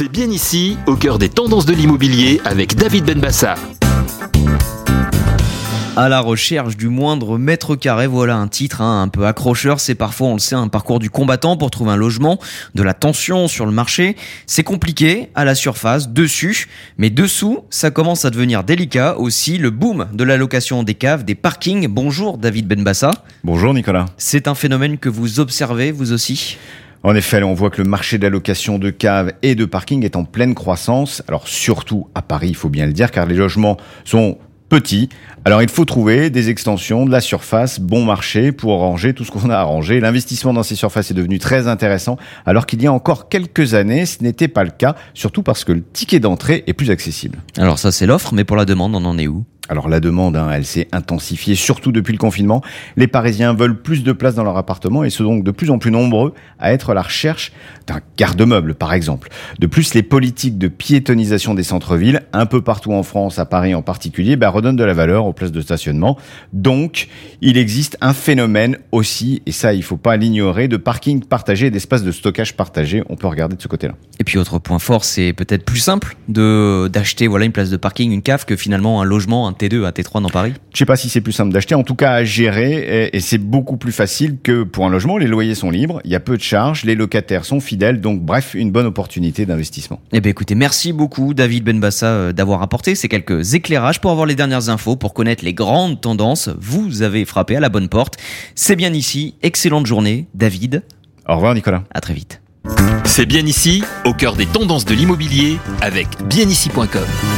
C'est bien ici, au cœur des tendances de l'immobilier avec David Benbassa. À la recherche du moindre mètre carré, voilà un titre hein, un peu accrocheur. C'est parfois, on le sait, un parcours du combattant pour trouver un logement, de la tension sur le marché. C'est compliqué à la surface, dessus, mais dessous, ça commence à devenir délicat aussi. Le boom de la location des caves, des parkings. Bonjour David Benbassa. Bonjour Nicolas. C'est un phénomène que vous observez vous aussi? En effet, on voit que le marché d'allocation de caves et de parking est en pleine croissance. Alors surtout à Paris, il faut bien le dire, car les logements sont petits. Alors il faut trouver des extensions, de la surface, bon marché pour ranger tout ce qu'on a arrangé. L'investissement dans ces surfaces est devenu très intéressant, alors qu'il y a encore quelques années, ce n'était pas le cas, surtout parce que le ticket d'entrée est plus accessible. Alors ça c'est l'offre, mais pour la demande, on en est où? Alors la demande, hein, elle s'est intensifiée, surtout depuis le confinement. Les Parisiens veulent plus de place dans leur appartement et sont donc de plus en plus nombreux à être à la recherche d'un garde-meuble, par exemple. De plus, les politiques de piétonisation des centres-villes, un peu partout en France, à Paris en particulier, bah, redonnent de la valeur aux places de stationnement. Donc, il existe un phénomène aussi, et ça, il faut pas l'ignorer, de parking partagé, d'espace de stockage partagé. On peut regarder de ce côté-là. Et puis, autre point fort, c'est peut-être plus simple de d'acheter voilà une place de parking, une cave, que finalement un logement, un T2, un T3 dans Paris Je sais pas si c'est plus simple d'acheter, en tout cas à gérer, et, c'est beaucoup plus facile que pour un logement. Les loyers sont libres, il y a peu de charges, les locataires sont fidèles, donc bref, une bonne opportunité d'investissement. Eh bien écoutez, merci beaucoup David Benbassa euh, d'avoir apporté ces quelques éclairages pour avoir les dernières infos, pour connaître les grandes tendances. Vous avez frappé à la bonne porte. C'est bien ici. Excellente journée, David. Au revoir Nicolas. À très vite. C'est bien ici, au cœur des tendances de l'immobilier avec bienici.com.